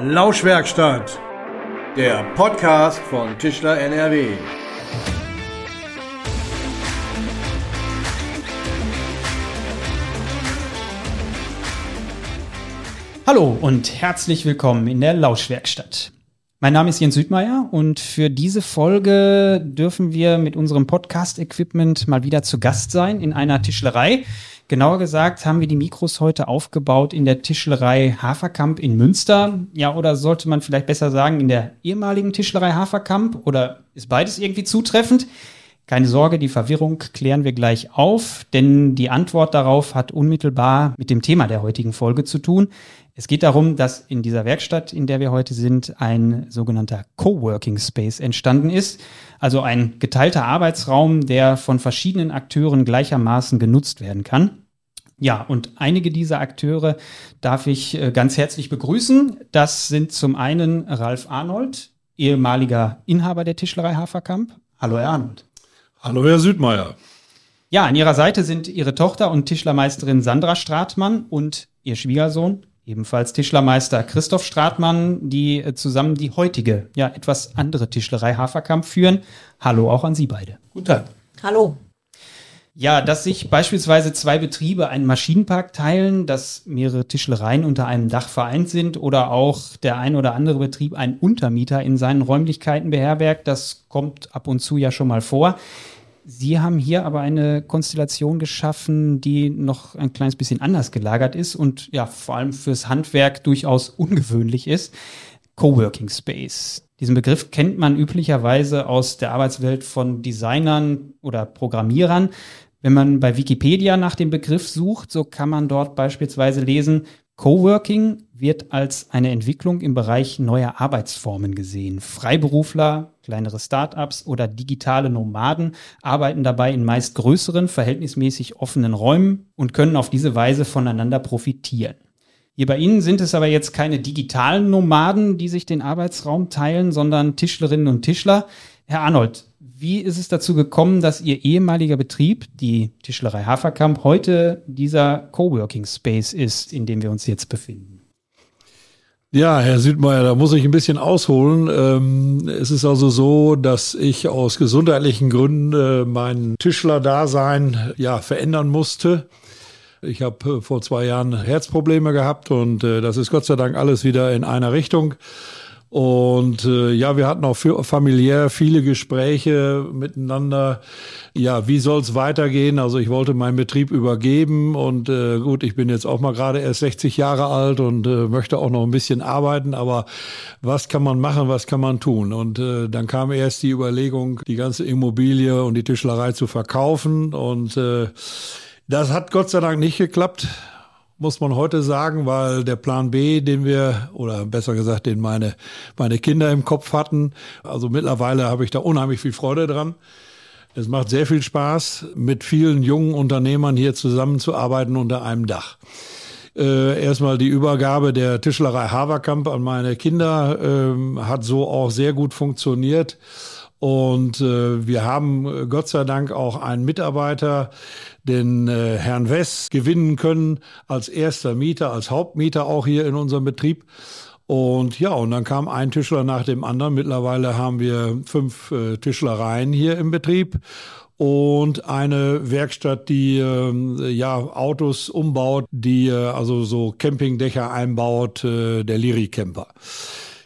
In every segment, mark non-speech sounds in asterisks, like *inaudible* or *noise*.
Lauschwerkstatt, der Podcast von Tischler NRW. Hallo und herzlich willkommen in der Lauschwerkstatt. Mein Name ist Jens Südmeier und für diese Folge dürfen wir mit unserem Podcast-Equipment mal wieder zu Gast sein in einer Tischlerei. Genauer gesagt haben wir die Mikros heute aufgebaut in der Tischlerei Haferkamp in Münster. Ja, oder sollte man vielleicht besser sagen, in der ehemaligen Tischlerei Haferkamp? Oder ist beides irgendwie zutreffend? Keine Sorge, die Verwirrung klären wir gleich auf, denn die Antwort darauf hat unmittelbar mit dem Thema der heutigen Folge zu tun. Es geht darum, dass in dieser Werkstatt, in der wir heute sind, ein sogenannter Coworking Space entstanden ist. Also ein geteilter Arbeitsraum, der von verschiedenen Akteuren gleichermaßen genutzt werden kann. Ja, und einige dieser Akteure darf ich äh, ganz herzlich begrüßen. Das sind zum einen Ralf Arnold, ehemaliger Inhaber der Tischlerei Haferkamp. Hallo, Herr Arnold. Hallo, Herr Südmeier. Ja, an Ihrer Seite sind Ihre Tochter und Tischlermeisterin Sandra Stratmann und Ihr Schwiegersohn, ebenfalls Tischlermeister Christoph Stratmann, die äh, zusammen die heutige, ja, etwas andere Tischlerei Haferkamp führen. Hallo auch an Sie beide. Guten Tag. Hallo. Ja, dass sich beispielsweise zwei Betriebe einen Maschinenpark teilen, dass mehrere Tischlereien unter einem Dach vereint sind oder auch der ein oder andere Betrieb einen Untermieter in seinen Räumlichkeiten beherbergt, das kommt ab und zu ja schon mal vor. Sie haben hier aber eine Konstellation geschaffen, die noch ein kleines bisschen anders gelagert ist und ja, vor allem fürs Handwerk durchaus ungewöhnlich ist. Coworking Space. Diesen Begriff kennt man üblicherweise aus der Arbeitswelt von Designern oder Programmierern. Wenn man bei Wikipedia nach dem Begriff sucht, so kann man dort beispielsweise lesen, Coworking wird als eine Entwicklung im Bereich neuer Arbeitsformen gesehen. Freiberufler, kleinere Startups oder digitale Nomaden arbeiten dabei in meist größeren, verhältnismäßig offenen Räumen und können auf diese Weise voneinander profitieren. Hier bei Ihnen sind es aber jetzt keine digitalen Nomaden, die sich den Arbeitsraum teilen, sondern Tischlerinnen und Tischler. Herr Arnold, wie ist es dazu gekommen, dass Ihr ehemaliger Betrieb, die Tischlerei Haferkamp, heute dieser Coworking Space ist, in dem wir uns jetzt befinden? Ja, Herr Südmeier, da muss ich ein bisschen ausholen. Ähm, es ist also so, dass ich aus gesundheitlichen Gründen äh, mein Tischler-Dasein ja verändern musste. Ich habe äh, vor zwei Jahren Herzprobleme gehabt und äh, das ist Gott sei Dank alles wieder in einer Richtung. Und äh, ja, wir hatten auch für, familiär viele Gespräche miteinander. Ja, wie soll es weitergehen? Also ich wollte meinen Betrieb übergeben und äh, gut, ich bin jetzt auch mal gerade erst 60 Jahre alt und äh, möchte auch noch ein bisschen arbeiten. Aber was kann man machen? Was kann man tun? Und äh, dann kam erst die Überlegung, die ganze Immobilie und die Tischlerei zu verkaufen und äh, das hat Gott sei Dank nicht geklappt muss man heute sagen, weil der Plan B, den wir, oder besser gesagt, den meine, meine Kinder im Kopf hatten, also mittlerweile habe ich da unheimlich viel Freude dran. Es macht sehr viel Spaß, mit vielen jungen Unternehmern hier zusammenzuarbeiten unter einem Dach. Äh, erstmal die Übergabe der Tischlerei Haverkamp an meine Kinder äh, hat so auch sehr gut funktioniert. Und äh, wir haben äh, Gott sei Dank auch einen Mitarbeiter, den äh, Herrn Wess, gewinnen können als erster Mieter, als Hauptmieter auch hier in unserem Betrieb. Und ja, und dann kam ein Tischler nach dem anderen. Mittlerweile haben wir fünf äh, Tischlereien hier im Betrieb und eine Werkstatt, die äh, ja Autos umbaut, die äh, also so Campingdächer einbaut, äh, der Liri Camper.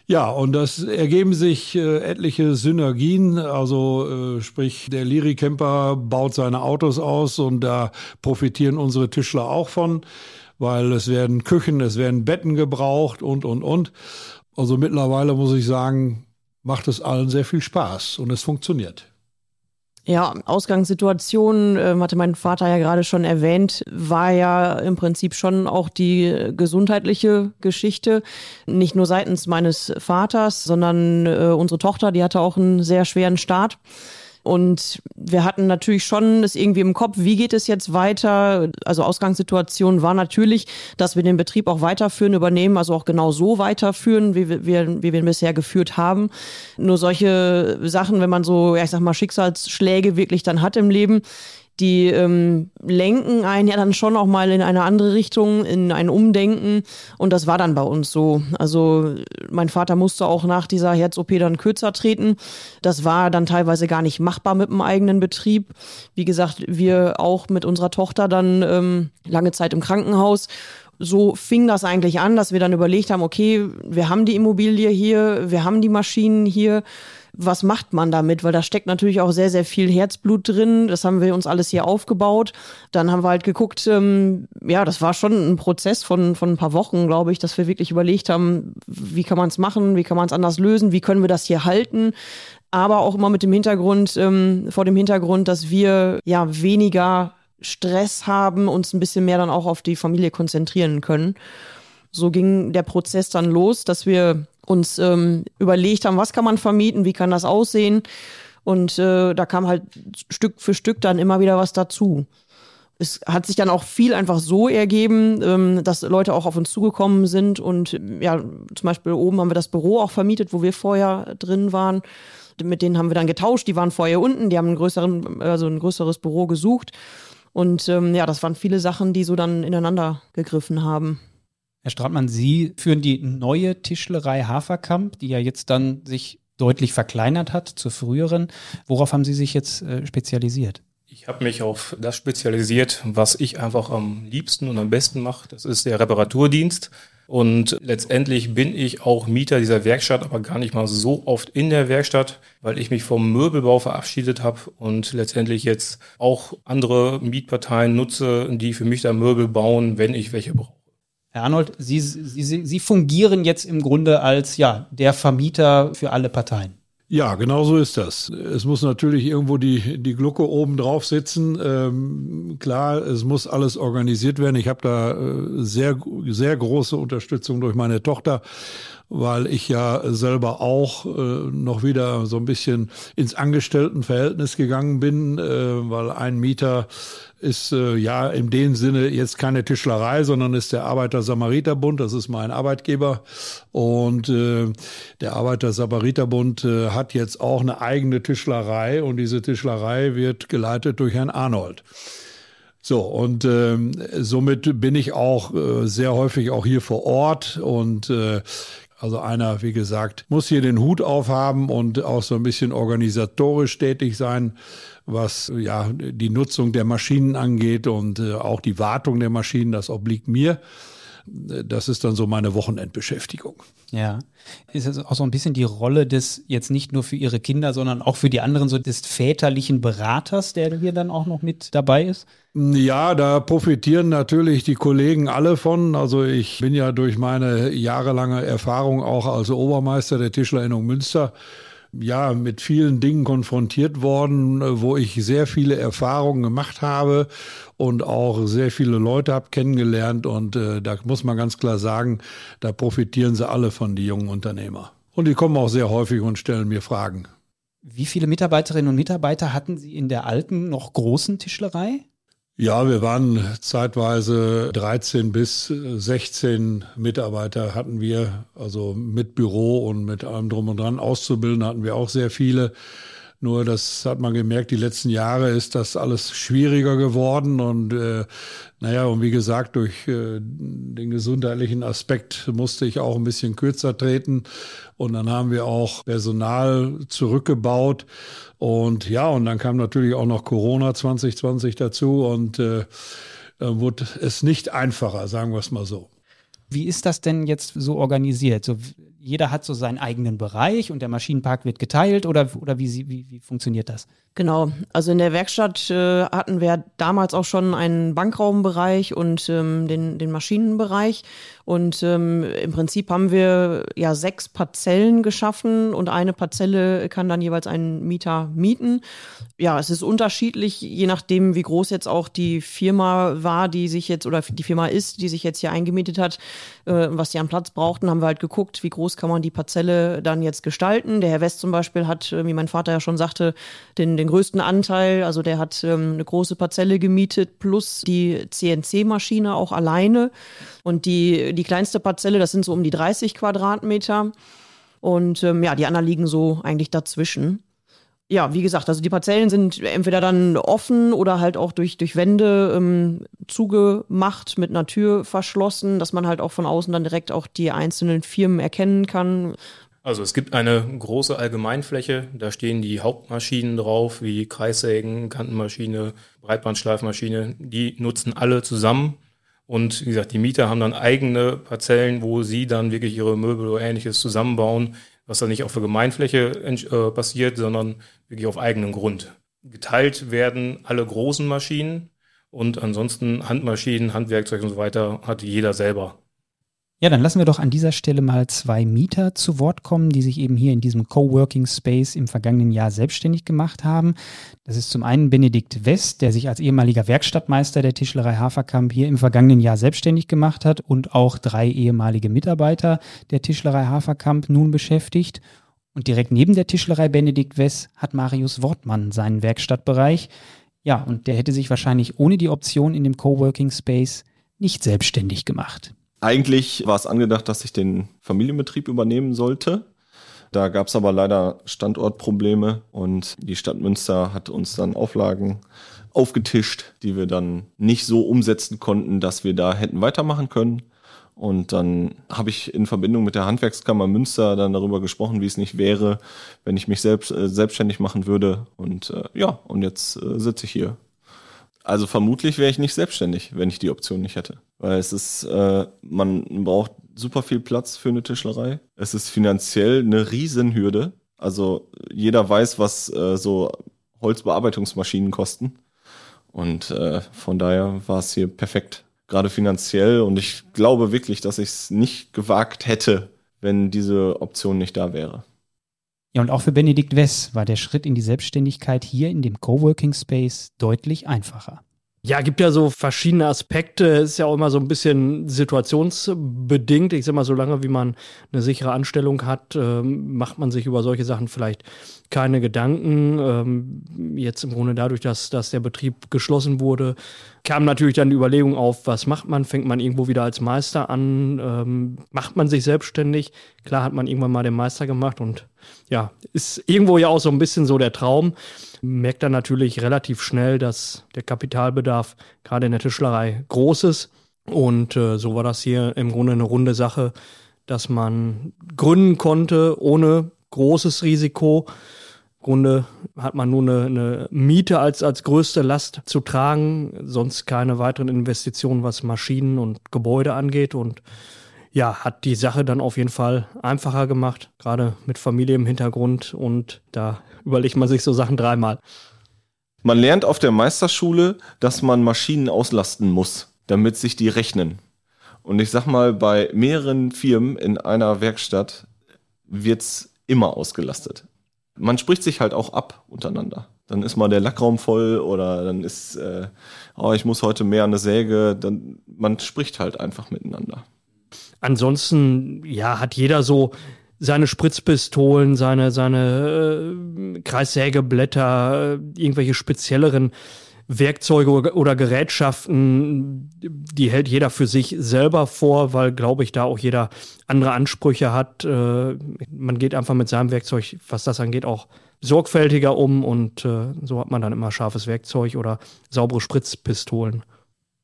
Ja, und das ergeben sich äh, etliche Synergien. Also äh, sprich, der Liri-Camper baut seine Autos aus und da profitieren unsere Tischler auch von, weil es werden Küchen, es werden Betten gebraucht und, und, und. Also mittlerweile muss ich sagen, macht es allen sehr viel Spaß und es funktioniert. Ja, Ausgangssituation, äh, hatte mein Vater ja gerade schon erwähnt, war ja im Prinzip schon auch die gesundheitliche Geschichte. Nicht nur seitens meines Vaters, sondern äh, unsere Tochter, die hatte auch einen sehr schweren Start. Und wir hatten natürlich schon es irgendwie im Kopf, wie geht es jetzt weiter? Also Ausgangssituation war natürlich, dass wir den Betrieb auch weiterführen, übernehmen, also auch genau so weiterführen, wie wir, wie wir ihn bisher geführt haben. Nur solche Sachen, wenn man so, ja, ich sag mal, Schicksalsschläge wirklich dann hat im Leben, die ähm, lenken einen ja dann schon auch mal in eine andere Richtung, in ein Umdenken. Und das war dann bei uns so. Also mein Vater musste auch nach dieser Herz-OP dann kürzer treten. Das war dann teilweise gar nicht machbar mit dem eigenen Betrieb. Wie gesagt, wir auch mit unserer Tochter dann ähm, lange Zeit im Krankenhaus so fing das eigentlich an, dass wir dann überlegt haben, okay, wir haben die Immobilie hier, wir haben die Maschinen hier. Was macht man damit? Weil da steckt natürlich auch sehr, sehr viel Herzblut drin. Das haben wir uns alles hier aufgebaut. Dann haben wir halt geguckt, ähm, ja, das war schon ein Prozess von, von ein paar Wochen, glaube ich, dass wir wirklich überlegt haben, wie kann man es machen, wie kann man es anders lösen, wie können wir das hier halten aber auch immer mit dem Hintergrund, ähm, vor dem Hintergrund, dass wir ja weniger Stress haben, uns ein bisschen mehr dann auch auf die Familie konzentrieren können. So ging der Prozess dann los, dass wir uns ähm, überlegt haben, was kann man vermieten, wie kann das aussehen. Und äh, da kam halt Stück für Stück dann immer wieder was dazu. Es hat sich dann auch viel einfach so ergeben, ähm, dass Leute auch auf uns zugekommen sind und ja, zum Beispiel oben haben wir das Büro auch vermietet, wo wir vorher drin waren. Mit denen haben wir dann getauscht. Die waren vorher unten, die haben einen größeren, also ein größeres Büro gesucht. Und ähm, ja, das waren viele Sachen, die so dann ineinander gegriffen haben. Herr Stratmann, Sie führen die neue Tischlerei Haferkamp, die ja jetzt dann sich deutlich verkleinert hat zur früheren. Worauf haben Sie sich jetzt äh, spezialisiert? Ich habe mich auf das spezialisiert, was ich einfach am liebsten und am besten mache. Das ist der Reparaturdienst. Und letztendlich bin ich auch Mieter dieser Werkstatt, aber gar nicht mal so oft in der Werkstatt, weil ich mich vom Möbelbau verabschiedet habe und letztendlich jetzt auch andere Mietparteien nutze, die für mich da Möbel bauen, wenn ich welche brauche. Herr Arnold, Sie, Sie, Sie fungieren jetzt im Grunde als ja, der Vermieter für alle Parteien. Ja, genau so ist das. Es muss natürlich irgendwo die, die Glucke oben drauf sitzen. Ähm, klar, es muss alles organisiert werden. Ich habe da äh, sehr, sehr große Unterstützung durch meine Tochter, weil ich ja selber auch äh, noch wieder so ein bisschen ins Angestelltenverhältnis gegangen bin, äh, weil ein Mieter ist äh, ja in dem Sinne jetzt keine Tischlerei, sondern ist der Arbeiter-Samariter-Bund. Das ist mein Arbeitgeber. Und äh, der Arbeiter-Samariter-Bund äh, hat jetzt auch eine eigene Tischlerei und diese Tischlerei wird geleitet durch Herrn Arnold. So, und äh, somit bin ich auch äh, sehr häufig auch hier vor Ort und äh, also einer, wie gesagt, muss hier den Hut aufhaben und auch so ein bisschen organisatorisch tätig sein was ja die Nutzung der Maschinen angeht und äh, auch die Wartung der Maschinen, das obliegt mir. Das ist dann so meine Wochenendbeschäftigung. Ja. Ist es auch so ein bisschen die Rolle des, jetzt nicht nur für Ihre Kinder, sondern auch für die anderen, so des väterlichen Beraters, der hier dann auch noch mit dabei ist? Ja, da profitieren natürlich die Kollegen alle von. Also ich bin ja durch meine jahrelange Erfahrung auch als Obermeister der Tischlerinnung Münster ja mit vielen Dingen konfrontiert worden, äh, wo ich sehr viele Erfahrungen gemacht habe und auch sehr viele Leute habe kennengelernt. Und äh, da muss man ganz klar sagen, da profitieren sie alle von die jungen Unternehmer. Und die kommen auch sehr häufig und stellen mir Fragen. Wie viele Mitarbeiterinnen und Mitarbeiter hatten Sie in der alten, noch großen Tischlerei? Ja, wir waren zeitweise 13 bis 16 Mitarbeiter hatten wir, also mit Büro und mit allem drum und dran. Auszubilden hatten wir auch sehr viele. Nur das hat man gemerkt, die letzten Jahre ist das alles schwieriger geworden und äh, naja, und wie gesagt, durch äh, den gesundheitlichen Aspekt musste ich auch ein bisschen kürzer treten und dann haben wir auch Personal zurückgebaut und ja, und dann kam natürlich auch noch Corona 2020 dazu und äh, wurde es nicht einfacher, sagen wir es mal so. Wie ist das denn jetzt so organisiert? So, jeder hat so seinen eigenen Bereich und der Maschinenpark wird geteilt oder, oder wie, wie, wie funktioniert das? Genau, also in der Werkstatt äh, hatten wir damals auch schon einen Bankraumbereich und ähm, den, den Maschinenbereich. Und ähm, im Prinzip haben wir ja sechs Parzellen geschaffen und eine Parzelle kann dann jeweils einen Mieter mieten. Ja, es ist unterschiedlich, je nachdem, wie groß jetzt auch die Firma war, die sich jetzt oder die Firma ist, die sich jetzt hier eingemietet hat, äh, was die an Platz brauchten, haben wir halt geguckt, wie groß kann man die Parzelle dann jetzt gestalten. Der Herr West zum Beispiel hat, äh, wie mein Vater ja schon sagte, den, den größten Anteil. Also der hat ähm, eine große Parzelle gemietet plus die CNC-Maschine auch alleine. Und die, die kleinste Parzelle, das sind so um die 30 Quadratmeter. Und ähm, ja, die anderen liegen so eigentlich dazwischen. Ja, wie gesagt, also die Parzellen sind entweder dann offen oder halt auch durch, durch Wände ähm, zugemacht, mit einer Tür verschlossen, dass man halt auch von außen dann direkt auch die einzelnen Firmen erkennen kann. Also es gibt eine große Allgemeinfläche, da stehen die Hauptmaschinen drauf, wie Kreissägen, Kantenmaschine, Breitbandschleifmaschine, die nutzen alle zusammen. Und wie gesagt, die Mieter haben dann eigene Parzellen, wo sie dann wirklich ihre Möbel oder ähnliches zusammenbauen, was dann nicht auf der Gemeinfläche äh, passiert, sondern wirklich auf eigenem Grund. Geteilt werden alle großen Maschinen und ansonsten Handmaschinen, Handwerkzeug und so weiter hat jeder selber. Ja, dann lassen wir doch an dieser Stelle mal zwei Mieter zu Wort kommen, die sich eben hier in diesem Coworking Space im vergangenen Jahr selbstständig gemacht haben. Das ist zum einen Benedikt West, der sich als ehemaliger Werkstattmeister der Tischlerei Haferkamp hier im vergangenen Jahr selbstständig gemacht hat und auch drei ehemalige Mitarbeiter der Tischlerei Haferkamp nun beschäftigt. Und direkt neben der Tischlerei Benedikt West hat Marius Wortmann seinen Werkstattbereich. Ja, und der hätte sich wahrscheinlich ohne die Option in dem Coworking Space nicht selbstständig gemacht. Eigentlich war es angedacht, dass ich den Familienbetrieb übernehmen sollte. Da gab es aber leider Standortprobleme und die Stadt Münster hat uns dann Auflagen aufgetischt, die wir dann nicht so umsetzen konnten, dass wir da hätten weitermachen können. Und dann habe ich in Verbindung mit der Handwerkskammer Münster dann darüber gesprochen, wie es nicht wäre, wenn ich mich selbst äh, selbstständig machen würde. Und äh, ja, und jetzt äh, sitze ich hier also vermutlich wäre ich nicht selbstständig, wenn ich die Option nicht hätte. Weil es ist, äh, man braucht super viel Platz für eine Tischlerei. Es ist finanziell eine Riesenhürde. Also jeder weiß, was äh, so Holzbearbeitungsmaschinen kosten. Und äh, von daher war es hier perfekt. Gerade finanziell. Und ich glaube wirklich, dass ich es nicht gewagt hätte, wenn diese Option nicht da wäre. Ja, und auch für Benedikt Wess war der Schritt in die Selbstständigkeit hier in dem Coworking Space deutlich einfacher. Ja, gibt ja so verschiedene Aspekte. Ist ja auch immer so ein bisschen situationsbedingt. Ich sag mal, solange wie man eine sichere Anstellung hat, ähm, macht man sich über solche Sachen vielleicht keine Gedanken. Ähm, jetzt im Grunde dadurch, dass, dass der Betrieb geschlossen wurde, kam natürlich dann die Überlegung auf, was macht man? Fängt man irgendwo wieder als Meister an? Ähm, macht man sich selbstständig? Klar hat man irgendwann mal den Meister gemacht und ja, ist irgendwo ja auch so ein bisschen so der Traum merkt dann natürlich relativ schnell, dass der Kapitalbedarf gerade in der Tischlerei groß ist. Und äh, so war das hier im Grunde eine runde Sache, dass man gründen konnte ohne großes Risiko. Im Grunde hat man nur eine, eine, Miete als, als größte Last zu tragen, sonst keine weiteren Investitionen, was Maschinen und Gebäude angeht. Und ja, hat die Sache dann auf jeden Fall einfacher gemacht, gerade mit Familie im Hintergrund und da überlegt man sich so Sachen dreimal. Man lernt auf der Meisterschule, dass man Maschinen auslasten muss, damit sich die rechnen. Und ich sag mal, bei mehreren Firmen in einer Werkstatt wird's immer ausgelastet. Man spricht sich halt auch ab untereinander. Dann ist mal der Lackraum voll oder dann ist, äh, oh, ich muss heute mehr an der Säge. Dann, man spricht halt einfach miteinander. Ansonsten, ja, hat jeder so seine Spritzpistolen, seine, seine äh, Kreissägeblätter, äh, irgendwelche spezielleren Werkzeuge oder, Gerätschaften, die hält jeder für sich selber vor, weil, glaube ich, da auch jeder andere Ansprüche hat. Äh, man geht einfach mit seinem Werkzeug, was das angeht, auch sorgfältiger um und äh, so hat man dann immer scharfes Werkzeug oder saubere Spritzpistolen.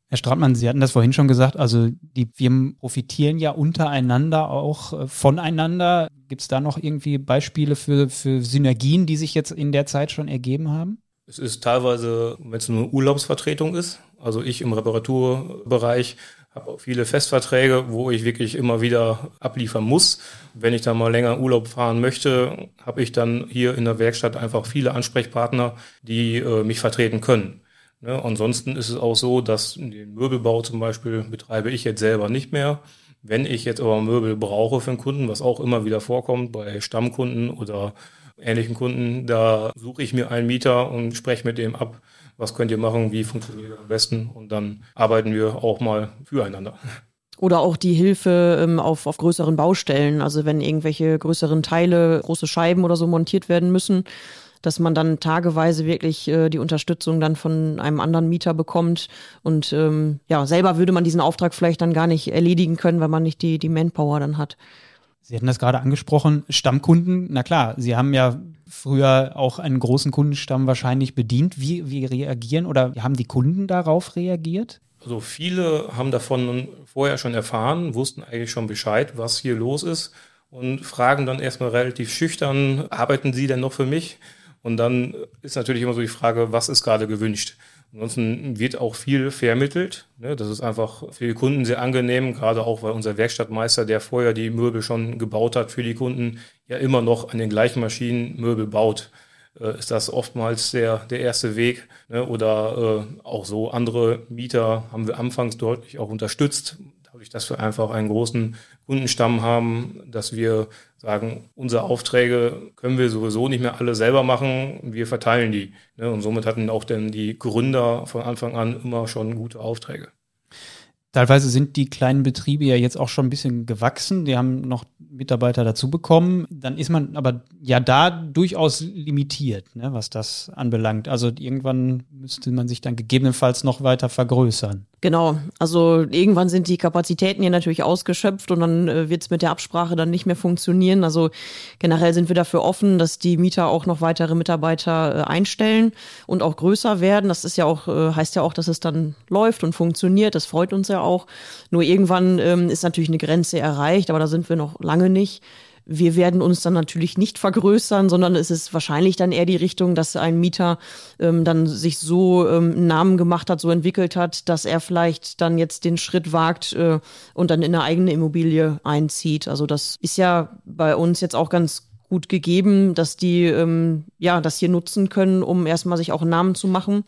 Herr Stratmann, Sie hatten das vorhin schon gesagt, also die Firmen profitieren ja untereinander auch äh, voneinander. Gibt es da noch irgendwie Beispiele für, für Synergien, die sich jetzt in der Zeit schon ergeben haben? Es ist teilweise, wenn es nur Urlaubsvertretung ist, also ich im Reparaturbereich habe auch viele Festverträge, wo ich wirklich immer wieder abliefern muss. Wenn ich dann mal länger Urlaub fahren möchte, habe ich dann hier in der Werkstatt einfach viele Ansprechpartner, die äh, mich vertreten können. Ne, ansonsten ist es auch so, dass den Möbelbau zum Beispiel betreibe ich jetzt selber nicht mehr. Wenn ich jetzt aber Möbel brauche für einen Kunden, was auch immer wieder vorkommt bei Stammkunden oder ähnlichen Kunden, da suche ich mir einen Mieter und spreche mit dem ab, was könnt ihr machen, wie funktioniert das am besten und dann arbeiten wir auch mal füreinander. Oder auch die Hilfe ähm, auf, auf größeren Baustellen, also wenn irgendwelche größeren Teile, große Scheiben oder so montiert werden müssen, dass man dann tageweise wirklich äh, die Unterstützung dann von einem anderen Mieter bekommt. Und ähm, ja, selber würde man diesen Auftrag vielleicht dann gar nicht erledigen können, weil man nicht die, die Manpower dann hat. Sie hatten das gerade angesprochen, Stammkunden, na klar, Sie haben ja früher auch einen großen Kundenstamm wahrscheinlich bedient. Wie, wie reagieren oder haben die Kunden darauf reagiert? Also viele haben davon vorher schon erfahren, wussten eigentlich schon Bescheid, was hier los ist und fragen dann erstmal relativ schüchtern, arbeiten Sie denn noch für mich? Und dann ist natürlich immer so die Frage, was ist gerade gewünscht? Ansonsten wird auch viel vermittelt. Ne? Das ist einfach für die Kunden sehr angenehm, gerade auch weil unser Werkstattmeister, der vorher die Möbel schon gebaut hat für die Kunden, ja immer noch an den gleichen Maschinen Möbel baut. Äh, ist das oftmals der, der erste Weg. Ne? Oder äh, auch so andere Mieter haben wir anfangs deutlich auch unterstützt, dadurch, dass wir einfach einen großen Kundenstamm haben, dass wir sagen, unsere Aufträge können wir sowieso nicht mehr alle selber machen, wir verteilen die. Ne? Und somit hatten auch dann die Gründer von Anfang an immer schon gute Aufträge. Teilweise sind die kleinen Betriebe ja jetzt auch schon ein bisschen gewachsen. Die haben noch Mitarbeiter dazu bekommen. Dann ist man aber ja da durchaus limitiert, ne, was das anbelangt. Also irgendwann müsste man sich dann gegebenenfalls noch weiter vergrößern. Genau, also irgendwann sind die Kapazitäten hier natürlich ausgeschöpft und dann äh, wird es mit der Absprache dann nicht mehr funktionieren. Also generell sind wir dafür offen, dass die Mieter auch noch weitere Mitarbeiter äh, einstellen und auch größer werden. Das ist ja auch, äh, heißt ja auch, dass es dann läuft und funktioniert. Das freut uns ja auch. Nur irgendwann ähm, ist natürlich eine Grenze erreicht, aber da sind wir noch lange nicht. Wir werden uns dann natürlich nicht vergrößern, sondern es ist wahrscheinlich dann eher die Richtung, dass ein Mieter ähm, dann sich so ähm, einen Namen gemacht hat, so entwickelt hat, dass er vielleicht dann jetzt den Schritt wagt äh, und dann in eine eigene Immobilie einzieht. Also das ist ja bei uns jetzt auch ganz gut gegeben, dass die ähm, ja das hier nutzen können, um erstmal sich auch einen Namen zu machen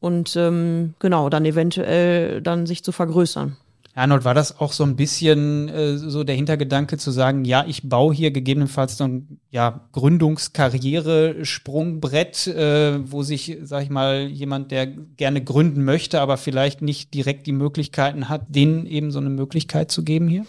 und ähm, genau dann eventuell dann sich zu vergrößern. Arnold, war das auch so ein bisschen äh, so der Hintergedanke zu sagen, ja, ich baue hier gegebenenfalls so ein ja, Gründungskarriere, Sprungbrett, äh, wo sich, sag ich mal, jemand, der gerne gründen möchte, aber vielleicht nicht direkt die Möglichkeiten hat, denen eben so eine Möglichkeit zu geben hier?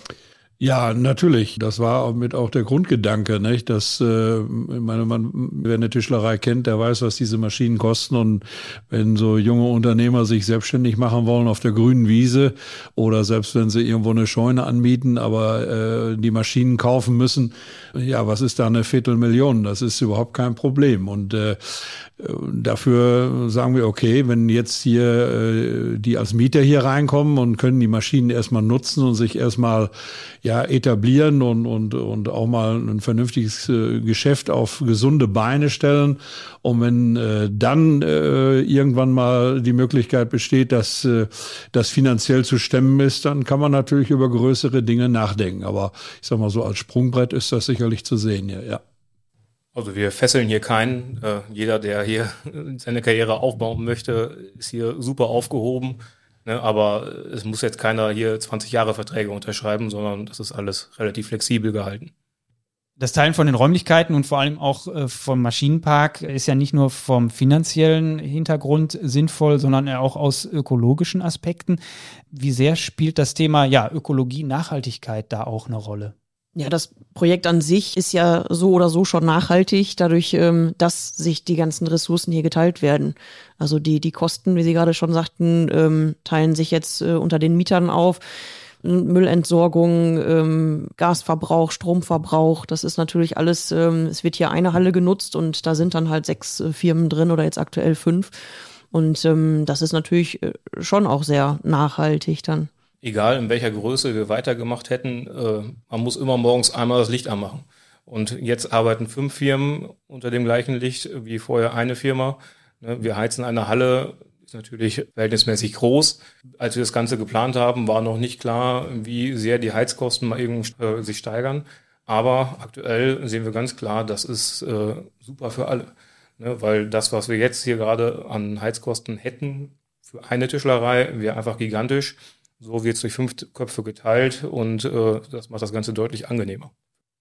Ja, natürlich. Das war auch mit auch der Grundgedanke, nicht? Dass, äh, ich meine, man, wer eine Tischlerei kennt, der weiß, was diese Maschinen kosten. Und wenn so junge Unternehmer sich selbstständig machen wollen auf der grünen Wiese oder selbst wenn sie irgendwo eine Scheune anmieten, aber äh, die Maschinen kaufen müssen, ja, was ist da eine Viertelmillion? Das ist überhaupt kein Problem. Und äh, Dafür sagen wir, okay, wenn jetzt hier äh, die als Mieter hier reinkommen und können die Maschinen erstmal nutzen und sich erstmal ja etablieren und, und, und auch mal ein vernünftiges äh, Geschäft auf gesunde Beine stellen. Und wenn äh, dann äh, irgendwann mal die Möglichkeit besteht, dass äh, das finanziell zu stemmen ist, dann kann man natürlich über größere Dinge nachdenken. Aber ich sag mal so, als Sprungbrett ist das sicherlich zu sehen hier, ja. Also wir fesseln hier keinen. Äh, jeder, der hier *laughs* seine Karriere aufbauen möchte, ist hier super aufgehoben. Ne? Aber es muss jetzt keiner hier 20 Jahre Verträge unterschreiben, sondern das ist alles relativ flexibel gehalten. Das Teilen von den Räumlichkeiten und vor allem auch äh, vom Maschinenpark ist ja nicht nur vom finanziellen Hintergrund sinnvoll, sondern auch aus ökologischen Aspekten. Wie sehr spielt das Thema ja, Ökologie, Nachhaltigkeit da auch eine Rolle? Ja, das Projekt an sich ist ja so oder so schon nachhaltig, dadurch, ähm, dass sich die ganzen Ressourcen hier geteilt werden. Also die, die Kosten, wie Sie gerade schon sagten, ähm, teilen sich jetzt äh, unter den Mietern auf. Müllentsorgung, ähm, Gasverbrauch, Stromverbrauch, das ist natürlich alles, ähm, es wird hier eine Halle genutzt und da sind dann halt sechs äh, Firmen drin oder jetzt aktuell fünf. Und ähm, das ist natürlich äh, schon auch sehr nachhaltig dann egal in welcher Größe wir weitergemacht hätten, äh, man muss immer morgens einmal das Licht anmachen. Und jetzt arbeiten fünf Firmen unter dem gleichen Licht wie vorher eine Firma. Ne, wir heizen eine Halle, ist natürlich verhältnismäßig groß. Als wir das Ganze geplant haben, war noch nicht klar, wie sehr die Heizkosten mal irgendwie äh, sich steigern. Aber aktuell sehen wir ganz klar, das ist äh, super für alle. Ne, weil das, was wir jetzt hier gerade an Heizkosten hätten für eine Tischlerei, wäre einfach gigantisch. So wird es durch fünf Köpfe geteilt und äh, das macht das Ganze deutlich angenehmer.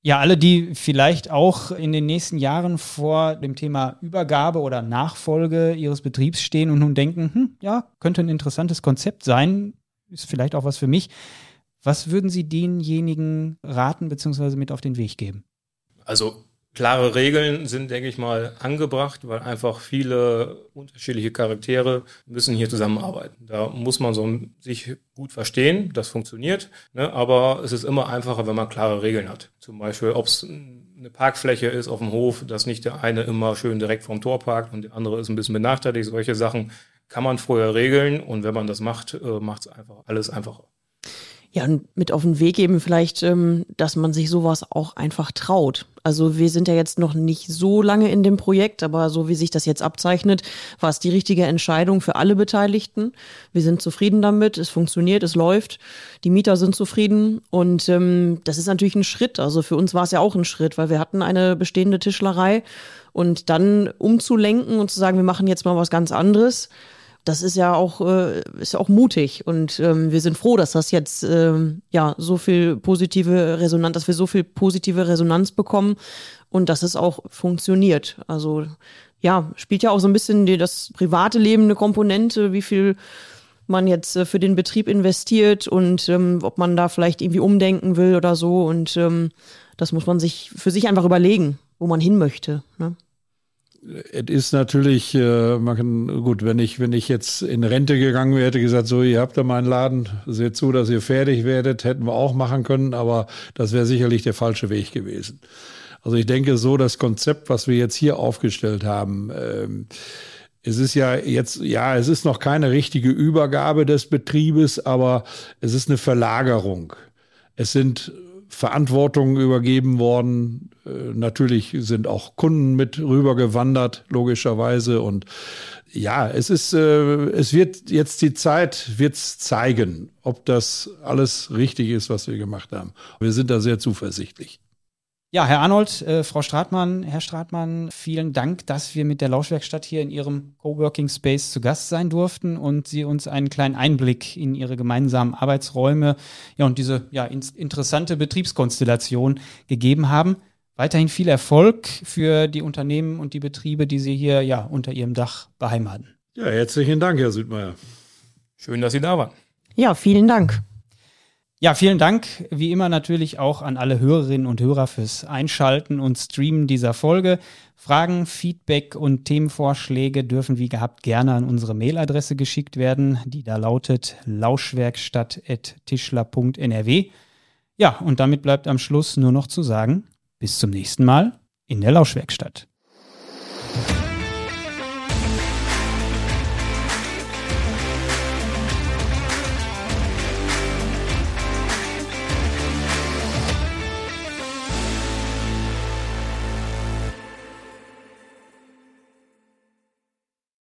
Ja, alle, die vielleicht auch in den nächsten Jahren vor dem Thema Übergabe oder Nachfolge ihres Betriebs stehen und nun denken, hm, ja, könnte ein interessantes Konzept sein, ist vielleicht auch was für mich. Was würden Sie denjenigen raten bzw. mit auf den Weg geben? Also klare Regeln sind, denke ich mal, angebracht, weil einfach viele unterschiedliche Charaktere müssen hier zusammenarbeiten. Da muss man so sich gut verstehen, das funktioniert, ne? aber es ist immer einfacher, wenn man klare Regeln hat. Zum Beispiel, ob es eine Parkfläche ist auf dem Hof, dass nicht der eine immer schön direkt vorm Tor parkt und der andere ist ein bisschen benachteiligt. Solche Sachen kann man vorher regeln und wenn man das macht, äh, macht es einfach alles einfacher. Ja, und mit auf den Weg geben vielleicht, ähm, dass man sich sowas auch einfach traut. Also wir sind ja jetzt noch nicht so lange in dem Projekt, aber so wie sich das jetzt abzeichnet, war es die richtige Entscheidung für alle Beteiligten. Wir sind zufrieden damit, es funktioniert, es läuft, die Mieter sind zufrieden und ähm, das ist natürlich ein Schritt. Also für uns war es ja auch ein Schritt, weil wir hatten eine bestehende Tischlerei und dann umzulenken und zu sagen, wir machen jetzt mal was ganz anderes das ist ja auch, äh, ist auch mutig. Und ähm, wir sind froh, dass das jetzt ähm, ja so viel positive Resonanz, dass wir so viel positive Resonanz bekommen und dass es auch funktioniert. Also ja, spielt ja auch so ein bisschen die, das private Leben eine Komponente, wie viel man jetzt äh, für den Betrieb investiert und ähm, ob man da vielleicht irgendwie umdenken will oder so. Und ähm, das muss man sich für sich einfach überlegen, wo man hin möchte. Ne? Es ist natürlich, äh, man kann, gut, wenn ich, wenn ich jetzt in Rente gegangen wäre, hätte gesagt, so, ihr habt da meinen Laden, seht zu, dass ihr fertig werdet, hätten wir auch machen können, aber das wäre sicherlich der falsche Weg gewesen. Also ich denke so, das Konzept, was wir jetzt hier aufgestellt haben, ähm, es ist ja jetzt, ja, es ist noch keine richtige Übergabe des Betriebes, aber es ist eine Verlagerung. Es sind Verantwortung übergeben worden. Äh, natürlich sind auch Kunden mit rübergewandert, logischerweise. Und ja, es ist, äh, es wird jetzt die Zeit wird's zeigen, ob das alles richtig ist, was wir gemacht haben. Wir sind da sehr zuversichtlich. Ja, Herr Arnold, äh, Frau Stratmann, Herr Stratmann, vielen Dank, dass wir mit der Lauschwerkstatt hier in Ihrem Coworking Space zu Gast sein durften und Sie uns einen kleinen Einblick in Ihre gemeinsamen Arbeitsräume ja, und diese ja, in interessante Betriebskonstellation gegeben haben. Weiterhin viel Erfolg für die Unternehmen und die Betriebe, die Sie hier ja unter Ihrem Dach beheimaten. Ja, herzlichen Dank, Herr Südmeier. Schön, dass Sie da waren. Ja, vielen Dank. Ja, vielen Dank, wie immer natürlich auch an alle Hörerinnen und Hörer fürs Einschalten und Streamen dieser Folge. Fragen, Feedback und Themenvorschläge dürfen wie gehabt gerne an unsere Mailadresse geschickt werden, die da lautet lauschwerkstatt.tischler.nrw. Ja, und damit bleibt am Schluss nur noch zu sagen, bis zum nächsten Mal in der Lauschwerkstatt.